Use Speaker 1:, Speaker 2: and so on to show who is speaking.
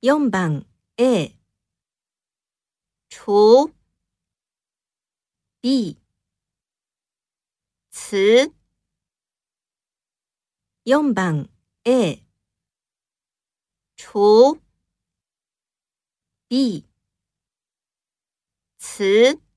Speaker 1: 4番 A 除。B 词。4番 A 除。B 词。